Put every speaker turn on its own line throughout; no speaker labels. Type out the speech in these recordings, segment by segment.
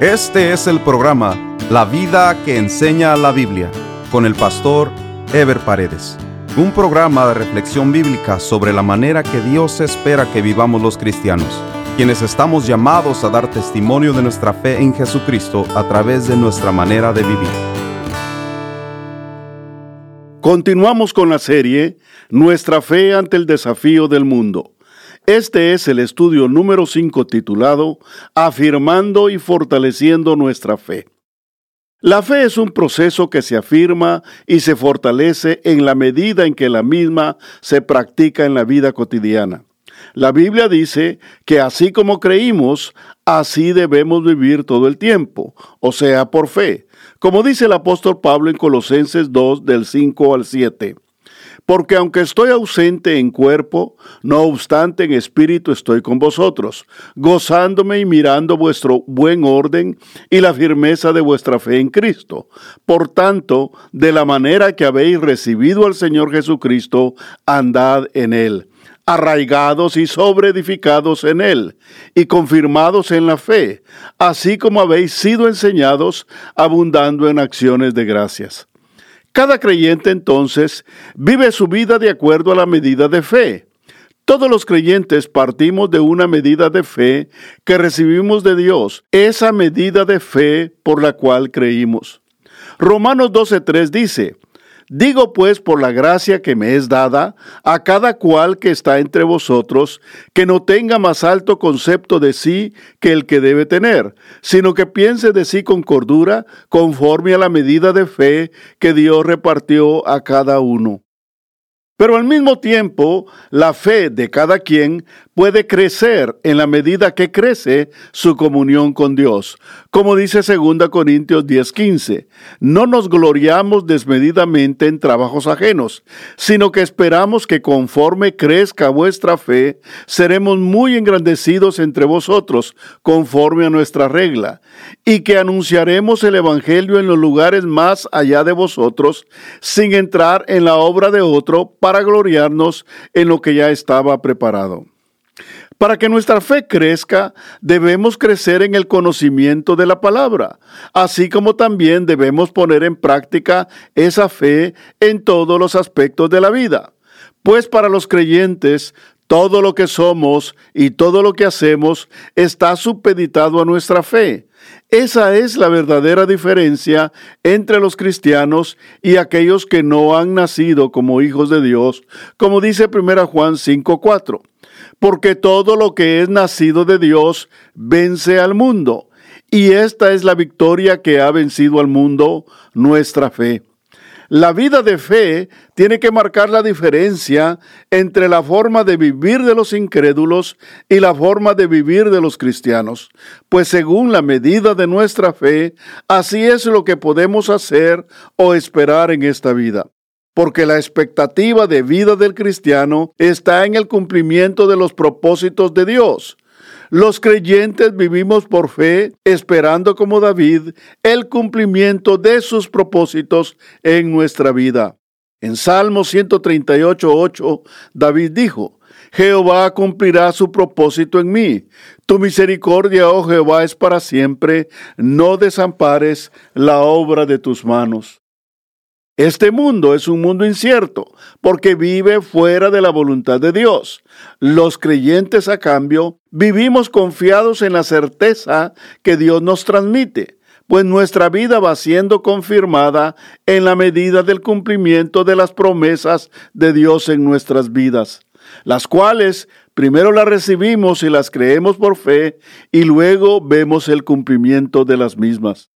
Este es el programa La vida que enseña la Biblia con el pastor Ever Paredes. Un programa de reflexión bíblica sobre la manera que Dios espera que vivamos los cristianos, quienes estamos llamados a dar testimonio de nuestra fe en Jesucristo a través de nuestra manera de vivir.
Continuamos con la serie Nuestra fe ante el desafío del mundo. Este es el estudio número 5 titulado Afirmando y fortaleciendo nuestra fe. La fe es un proceso que se afirma y se fortalece en la medida en que la misma se practica en la vida cotidiana. La Biblia dice que así como creímos, así debemos vivir todo el tiempo, o sea, por fe, como dice el apóstol Pablo en Colosenses 2 del 5 al 7. Porque aunque estoy ausente en cuerpo, no obstante en espíritu estoy con vosotros, gozándome y mirando vuestro buen orden y la firmeza de vuestra fe en Cristo. Por tanto, de la manera que habéis recibido al Señor Jesucristo, andad en él arraigados y sobreedificados en él, y confirmados en la fe, así como habéis sido enseñados, abundando en acciones de gracias. Cada creyente entonces vive su vida de acuerdo a la medida de fe. Todos los creyentes partimos de una medida de fe que recibimos de Dios, esa medida de fe por la cual creímos. Romanos 12.3 dice, Digo pues por la gracia que me es dada a cada cual que está entre vosotros, que no tenga más alto concepto de sí que el que debe tener, sino que piense de sí con cordura, conforme a la medida de fe que Dios repartió a cada uno. Pero al mismo tiempo, la fe de cada quien puede crecer en la medida que crece su comunión con Dios. Como dice 2 Corintios 10:15, no nos gloriamos desmedidamente en trabajos ajenos, sino que esperamos que conforme crezca vuestra fe, seremos muy engrandecidos entre vosotros, conforme a nuestra regla, y que anunciaremos el Evangelio en los lugares más allá de vosotros, sin entrar en la obra de otro, para gloriarnos en lo que ya estaba preparado. Para que nuestra fe crezca, debemos crecer en el conocimiento de la palabra, así como también debemos poner en práctica esa fe en todos los aspectos de la vida. Pues para los creyentes, todo lo que somos y todo lo que hacemos está supeditado a nuestra fe. Esa es la verdadera diferencia entre los cristianos y aquellos que no han nacido como hijos de Dios, como dice 1 Juan 5:4. Porque todo lo que es nacido de Dios vence al mundo, y esta es la victoria que ha vencido al mundo, nuestra fe. La vida de fe tiene que marcar la diferencia entre la forma de vivir de los incrédulos y la forma de vivir de los cristianos, pues según la medida de nuestra fe, así es lo que podemos hacer o esperar en esta vida porque la expectativa de vida del cristiano está en el cumplimiento de los propósitos de Dios. Los creyentes vivimos por fe, esperando como David el cumplimiento de sus propósitos en nuestra vida. En Salmo 138, David dijo, Jehová cumplirá su propósito en mí. Tu misericordia, oh Jehová, es para siempre. No desampares la obra de tus manos. Este mundo es un mundo incierto porque vive fuera de la voluntad de Dios. Los creyentes, a cambio, vivimos confiados en la certeza que Dios nos transmite, pues nuestra vida va siendo confirmada en la medida del cumplimiento de las promesas de Dios en nuestras vidas, las cuales primero las recibimos y las creemos por fe y luego vemos el cumplimiento de las mismas.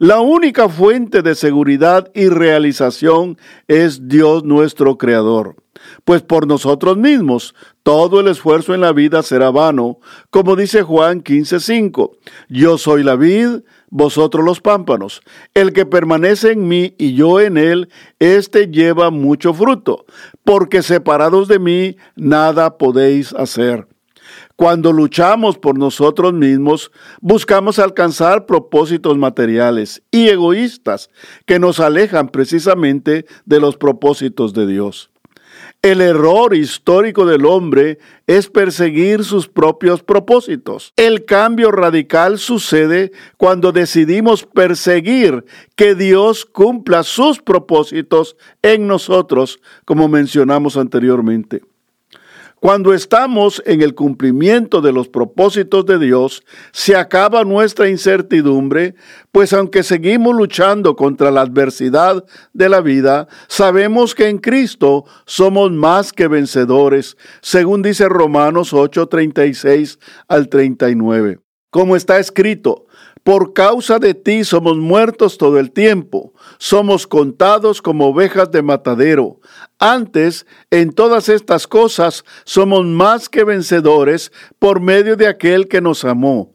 La única fuente de seguridad y realización es Dios nuestro Creador, pues por nosotros mismos todo el esfuerzo en la vida será vano, como dice Juan 15:5, yo soy la vid, vosotros los pámpanos, el que permanece en mí y yo en él, éste lleva mucho fruto, porque separados de mí nada podéis hacer. Cuando luchamos por nosotros mismos, buscamos alcanzar propósitos materiales y egoístas que nos alejan precisamente de los propósitos de Dios. El error histórico del hombre es perseguir sus propios propósitos. El cambio radical sucede cuando decidimos perseguir que Dios cumpla sus propósitos en nosotros, como mencionamos anteriormente. Cuando estamos en el cumplimiento de los propósitos de Dios, se acaba nuestra incertidumbre, pues aunque seguimos luchando contra la adversidad de la vida, sabemos que en Cristo somos más que vencedores, según dice Romanos 8:36 al 39. Como está escrito, por causa de ti somos muertos todo el tiempo, somos contados como ovejas de matadero. Antes, en todas estas cosas, somos más que vencedores por medio de aquel que nos amó,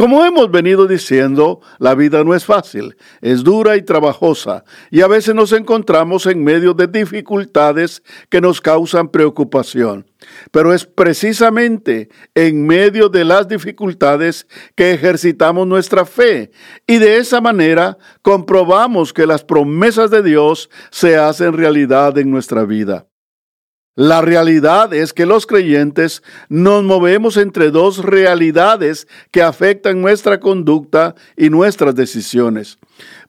Como hemos venido diciendo, la vida no es fácil, es dura y trabajosa, y a veces nos encontramos en medio de dificultades que nos causan preocupación. Pero es precisamente en medio de las dificultades que ejercitamos nuestra fe, y de esa manera comprobamos que las promesas de Dios se hacen realidad en nuestra vida. La realidad es que los creyentes nos movemos entre dos realidades que afectan nuestra conducta y nuestras decisiones.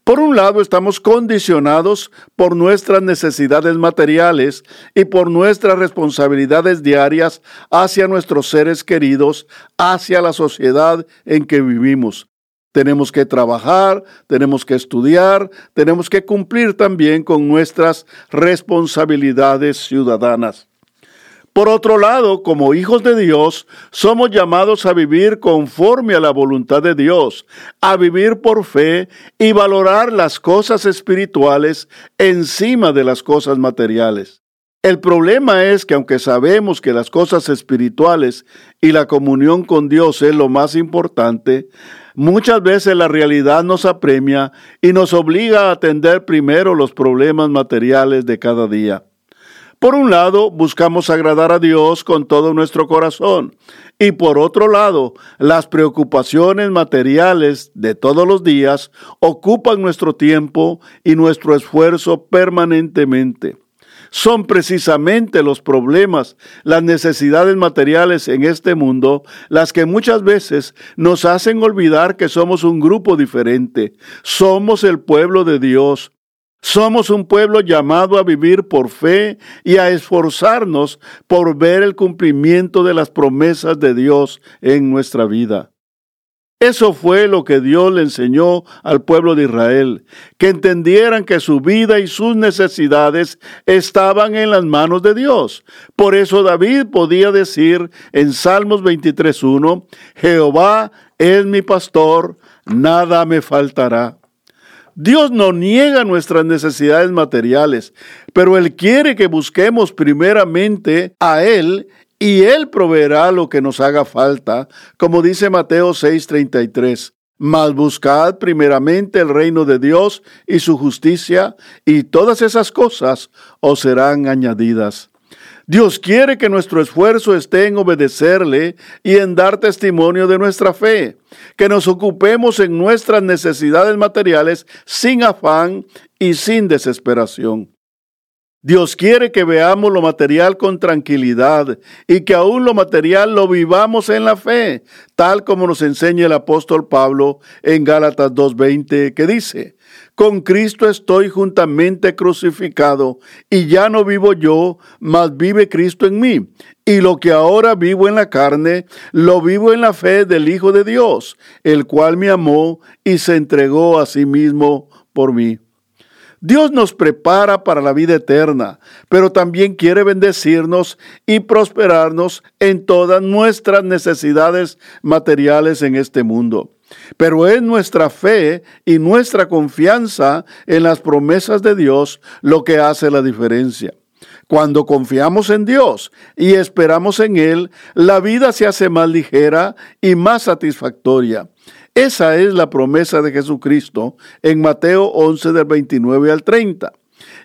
Por un lado, estamos condicionados por nuestras necesidades materiales y por nuestras responsabilidades diarias hacia nuestros seres queridos, hacia la sociedad en que vivimos. Tenemos que trabajar, tenemos que estudiar, tenemos que cumplir también con nuestras responsabilidades ciudadanas. Por otro lado, como hijos de Dios, somos llamados a vivir conforme a la voluntad de Dios, a vivir por fe y valorar las cosas espirituales encima de las cosas materiales. El problema es que aunque sabemos que las cosas espirituales y la comunión con Dios es lo más importante, muchas veces la realidad nos apremia y nos obliga a atender primero los problemas materiales de cada día. Por un lado, buscamos agradar a Dios con todo nuestro corazón y por otro lado, las preocupaciones materiales de todos los días ocupan nuestro tiempo y nuestro esfuerzo permanentemente son precisamente los problemas, las necesidades materiales en este mundo, las que muchas veces nos hacen olvidar que somos un grupo diferente. Somos el pueblo de Dios. Somos un pueblo llamado a vivir por fe y a esforzarnos por ver el cumplimiento de las promesas de Dios en nuestra vida. Eso fue lo que Dios le enseñó al pueblo de Israel, que entendieran que su vida y sus necesidades estaban en las manos de Dios. Por eso David podía decir en Salmos 23.1, Jehová es mi pastor, nada me faltará. Dios no niega nuestras necesidades materiales, pero Él quiere que busquemos primeramente a Él y Él proveerá lo que nos haga falta, como dice Mateo 6:33. Mas buscad primeramente el reino de Dios y su justicia, y todas esas cosas os serán añadidas. Dios quiere que nuestro esfuerzo esté en obedecerle y en dar testimonio de nuestra fe, que nos ocupemos en nuestras necesidades materiales sin afán y sin desesperación. Dios quiere que veamos lo material con tranquilidad y que aún lo material lo vivamos en la fe, tal como nos enseña el apóstol Pablo en Gálatas 2.20, que dice, con Cristo estoy juntamente crucificado y ya no vivo yo, mas vive Cristo en mí. Y lo que ahora vivo en la carne, lo vivo en la fe del Hijo de Dios, el cual me amó y se entregó a sí mismo por mí. Dios nos prepara para la vida eterna, pero también quiere bendecirnos y prosperarnos en todas nuestras necesidades materiales en este mundo. Pero es nuestra fe y nuestra confianza en las promesas de Dios lo que hace la diferencia. Cuando confiamos en Dios y esperamos en Él, la vida se hace más ligera y más satisfactoria. Esa es la promesa de Jesucristo en Mateo 11 del 29 al 30.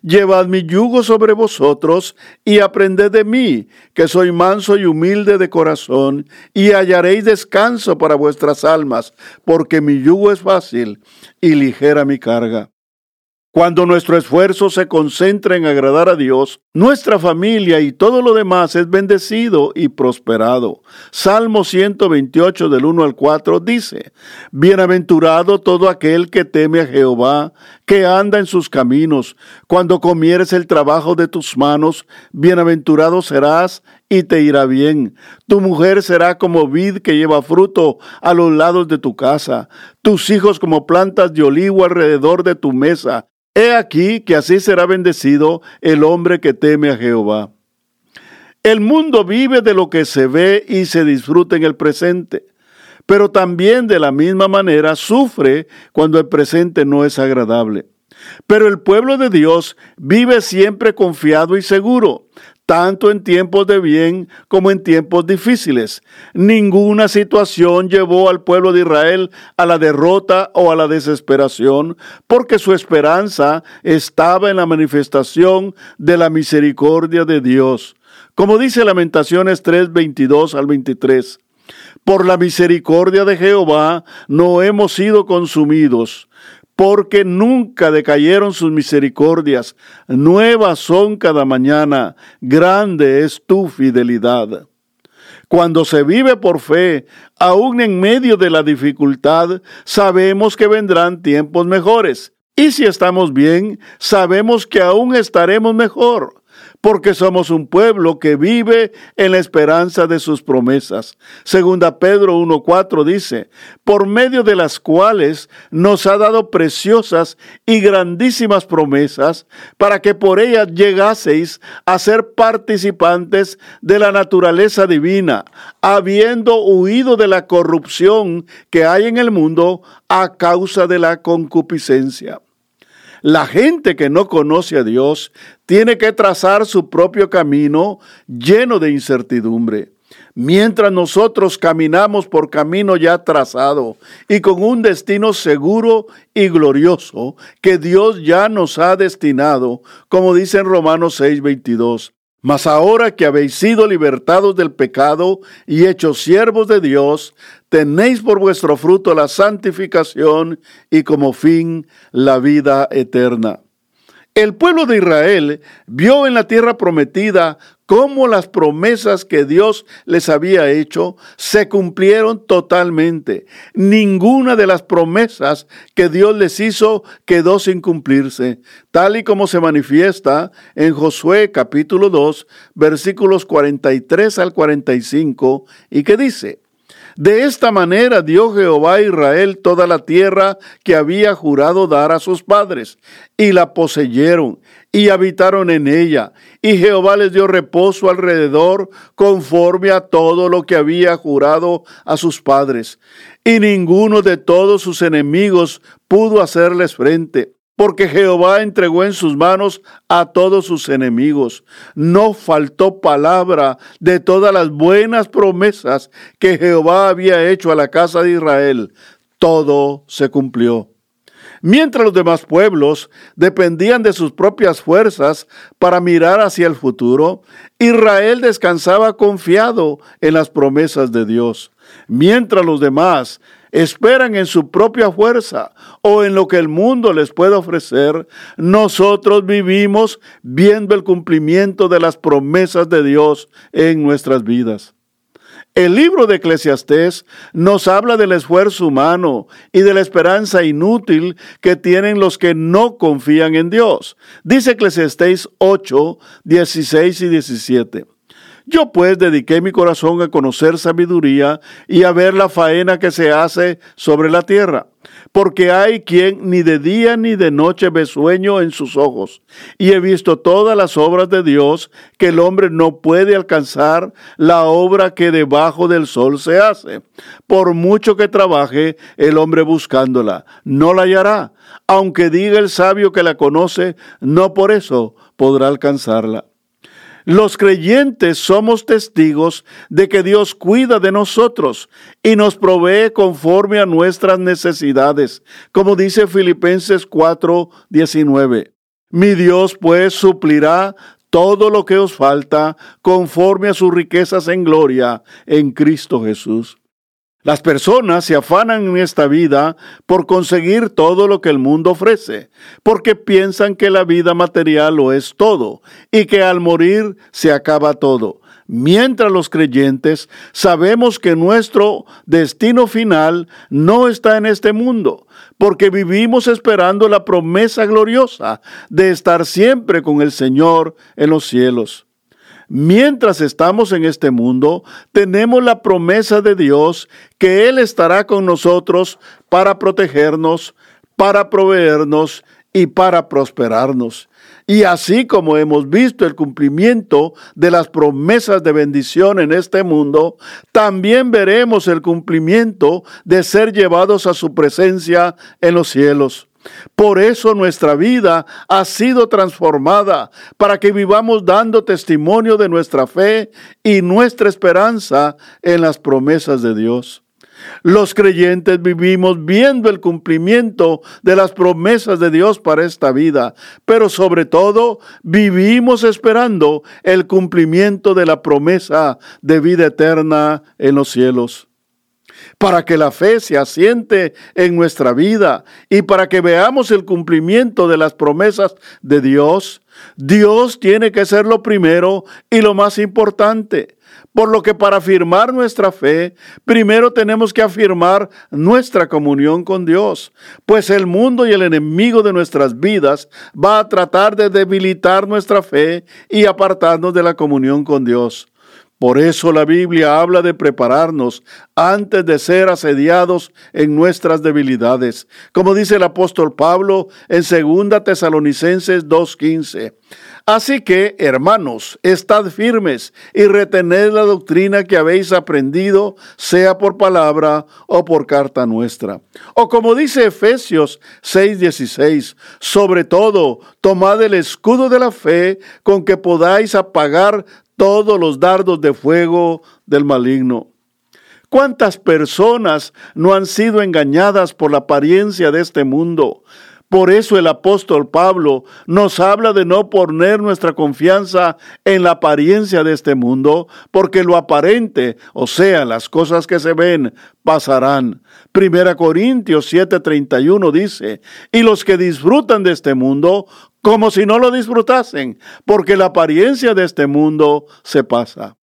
Llevad mi yugo sobre vosotros y aprended de mí, que soy manso y humilde de corazón, y hallaréis descanso para vuestras almas, porque mi yugo es fácil y ligera mi carga. Cuando nuestro esfuerzo se concentra en agradar a Dios, nuestra familia y todo lo demás es bendecido y prosperado. Salmo 128 del 1 al 4 dice, Bienaventurado todo aquel que teme a Jehová, que anda en sus caminos. Cuando comieres el trabajo de tus manos, bienaventurado serás y te irá bien. Tu mujer será como vid que lleva fruto a los lados de tu casa, tus hijos como plantas de olivo alrededor de tu mesa. He aquí que así será bendecido el hombre que teme a Jehová. El mundo vive de lo que se ve y se disfruta en el presente, pero también de la misma manera sufre cuando el presente no es agradable. Pero el pueblo de Dios vive siempre confiado y seguro, tanto en tiempos de bien como en tiempos difíciles. Ninguna situación llevó al pueblo de Israel a la derrota o a la desesperación, porque su esperanza estaba en la manifestación de la misericordia de Dios. Como dice Lamentaciones 3, 22 al 23. Por la misericordia de Jehová no hemos sido consumidos porque nunca decayeron sus misericordias, nuevas son cada mañana, grande es tu fidelidad. Cuando se vive por fe, aún en medio de la dificultad, sabemos que vendrán tiempos mejores. Y si estamos bien, sabemos que aún estaremos mejor porque somos un pueblo que vive en la esperanza de sus promesas. Segunda Pedro 1.4 dice, por medio de las cuales nos ha dado preciosas y grandísimas promesas, para que por ellas llegaseis a ser participantes de la naturaleza divina, habiendo huido de la corrupción que hay en el mundo a causa de la concupiscencia. La gente que no conoce a Dios tiene que trazar su propio camino lleno de incertidumbre. Mientras nosotros caminamos por camino ya trazado y con un destino seguro y glorioso que Dios ya nos ha destinado, como dice en Romanos 6:22. Mas ahora que habéis sido libertados del pecado y hechos siervos de Dios, tenéis por vuestro fruto la santificación y como fin la vida eterna. El pueblo de Israel vio en la tierra prometida cómo las promesas que Dios les había hecho se cumplieron totalmente. Ninguna de las promesas que Dios les hizo quedó sin cumplirse, tal y como se manifiesta en Josué capítulo 2, versículos 43 al 45, y que dice, de esta manera dio Jehová a Israel toda la tierra que había jurado dar a sus padres, y la poseyeron, y habitaron en ella, y Jehová les dio reposo alrededor, conforme a todo lo que había jurado a sus padres. Y ninguno de todos sus enemigos pudo hacerles frente porque Jehová entregó en sus manos a todos sus enemigos. No faltó palabra de todas las buenas promesas que Jehová había hecho a la casa de Israel. Todo se cumplió. Mientras los demás pueblos dependían de sus propias fuerzas para mirar hacia el futuro, Israel descansaba confiado en las promesas de Dios. Mientras los demás esperan en su propia fuerza o en lo que el mundo les puede ofrecer, nosotros vivimos viendo el cumplimiento de las promesas de Dios en nuestras vidas. El libro de Eclesiastés nos habla del esfuerzo humano y de la esperanza inútil que tienen los que no confían en Dios. Dice Eclesiastés 8, 16 y 17. Yo pues dediqué mi corazón a conocer sabiduría y a ver la faena que se hace sobre la tierra, porque hay quien ni de día ni de noche ve sueño en sus ojos, y he visto todas las obras de Dios que el hombre no puede alcanzar la obra que debajo del sol se hace. Por mucho que trabaje el hombre buscándola, no la hallará, aunque diga el sabio que la conoce, no por eso podrá alcanzarla. Los creyentes somos testigos de que Dios cuida de nosotros y nos provee conforme a nuestras necesidades, como dice Filipenses 4:19. Mi Dios pues suplirá todo lo que os falta conforme a sus riquezas en gloria en Cristo Jesús. Las personas se afanan en esta vida por conseguir todo lo que el mundo ofrece, porque piensan que la vida material lo es todo y que al morir se acaba todo. Mientras los creyentes sabemos que nuestro destino final no está en este mundo, porque vivimos esperando la promesa gloriosa de estar siempre con el Señor en los cielos. Mientras estamos en este mundo, tenemos la promesa de Dios que Él estará con nosotros para protegernos, para proveernos y para prosperarnos. Y así como hemos visto el cumplimiento de las promesas de bendición en este mundo, también veremos el cumplimiento de ser llevados a su presencia en los cielos. Por eso nuestra vida ha sido transformada para que vivamos dando testimonio de nuestra fe y nuestra esperanza en las promesas de Dios. Los creyentes vivimos viendo el cumplimiento de las promesas de Dios para esta vida, pero sobre todo vivimos esperando el cumplimiento de la promesa de vida eterna en los cielos para que la fe se asiente en nuestra vida y para que veamos el cumplimiento de las promesas de Dios, Dios tiene que ser lo primero y lo más importante. Por lo que para afirmar nuestra fe, primero tenemos que afirmar nuestra comunión con Dios, pues el mundo y el enemigo de nuestras vidas va a tratar de debilitar nuestra fe y apartarnos de la comunión con Dios. Por eso la Biblia habla de prepararnos antes de ser asediados en nuestras debilidades, como dice el apóstol Pablo en 2 Tesalonicenses 2.15. Así que, hermanos, estad firmes y retened la doctrina que habéis aprendido, sea por palabra o por carta nuestra. O como dice Efesios 6:16, sobre todo, tomad el escudo de la fe con que podáis apagar todos los dardos de fuego del maligno. ¿Cuántas personas no han sido engañadas por la apariencia de este mundo? Por eso el apóstol Pablo nos habla de no poner nuestra confianza en la apariencia de este mundo, porque lo aparente, o sea, las cosas que se ven, pasarán. Primera Corintios 7:31 dice, y los que disfrutan de este mundo como si no lo disfrutasen, porque la apariencia de este mundo se pasa.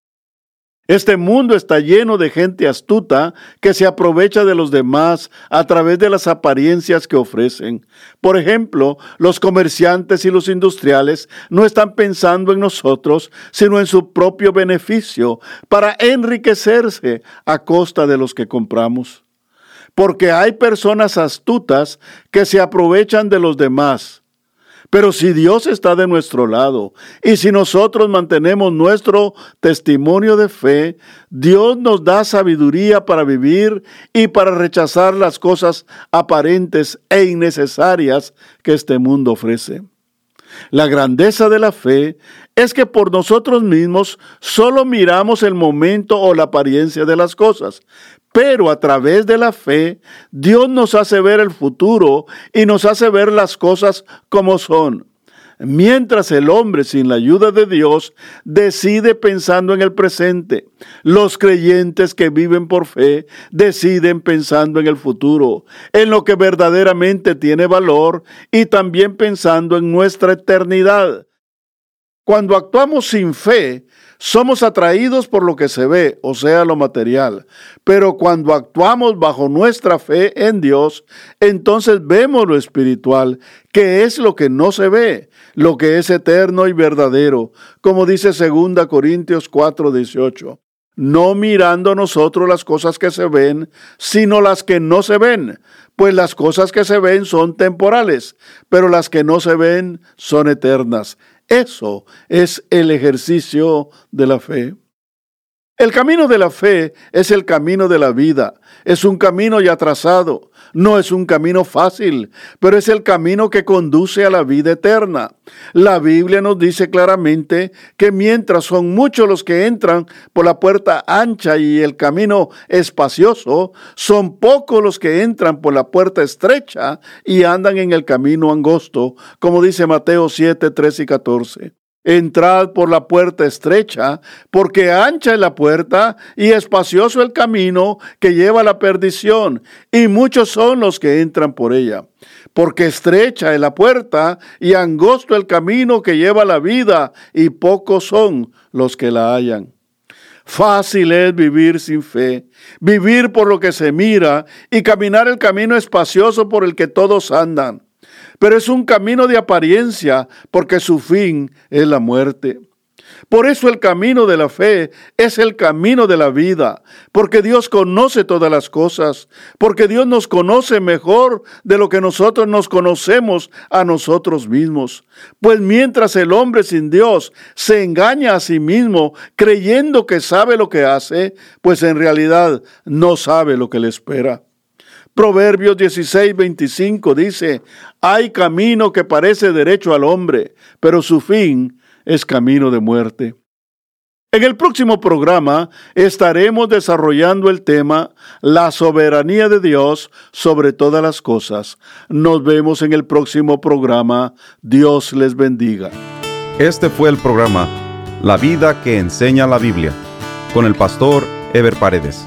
Este mundo está lleno de gente astuta que se aprovecha de los demás a través de las apariencias que ofrecen. Por ejemplo, los comerciantes y los industriales no están pensando en nosotros, sino en su propio beneficio, para enriquecerse a costa de los que compramos. Porque hay personas astutas que se aprovechan de los demás pero si Dios está de nuestro lado y si nosotros mantenemos nuestro testimonio de fe, Dios nos da sabiduría para vivir y para rechazar las cosas aparentes e innecesarias que este mundo ofrece. La grandeza de la fe es que por nosotros mismos solo miramos el momento o la apariencia de las cosas, pero a través de la fe, Dios nos hace ver el futuro y nos hace ver las cosas como son. Mientras el hombre sin la ayuda de Dios decide pensando en el presente, los creyentes que viven por fe deciden pensando en el futuro, en lo que verdaderamente tiene valor y también pensando en nuestra eternidad. Cuando actuamos sin fe, somos atraídos por lo que se ve, o sea, lo material. Pero cuando actuamos bajo nuestra fe en Dios, entonces vemos lo espiritual, que es lo que no se ve, lo que es eterno y verdadero, como dice 2 Corintios 4:18. No mirando nosotros las cosas que se ven, sino las que no se ven, pues las cosas que se ven son temporales, pero las que no se ven son eternas. Eso es el ejercicio de la fe. El camino de la fe es el camino de la vida. Es un camino ya trazado. No es un camino fácil, pero es el camino que conduce a la vida eterna. La Biblia nos dice claramente que mientras son muchos los que entran por la puerta ancha y el camino espacioso, son pocos los que entran por la puerta estrecha y andan en el camino angosto, como dice Mateo 7, 13 y 14. Entrad por la puerta estrecha, porque ancha es la puerta y espacioso el camino que lleva a la perdición, y muchos son los que entran por ella. Porque estrecha es la puerta y angosto el camino que lleva a la vida, y pocos son los que la hallan. Fácil es vivir sin fe, vivir por lo que se mira y caminar el camino espacioso por el que todos andan pero es un camino de apariencia porque su fin es la muerte. Por eso el camino de la fe es el camino de la vida, porque Dios conoce todas las cosas, porque Dios nos conoce mejor de lo que nosotros nos conocemos a nosotros mismos. Pues mientras el hombre sin Dios se engaña a sí mismo creyendo que sabe lo que hace, pues en realidad no sabe lo que le espera. Proverbios 16, 25 dice, hay camino que parece derecho al hombre, pero su fin es camino de muerte. En el próximo programa estaremos desarrollando el tema La soberanía de Dios sobre todas las cosas. Nos vemos en el próximo programa. Dios les bendiga.
Este fue el programa La vida que enseña la Biblia con el pastor Ever Paredes.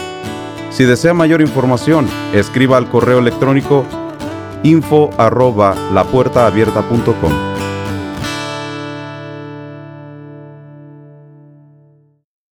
Si desea mayor información, escriba al correo electrónico info arroba lapuertaabierta.com.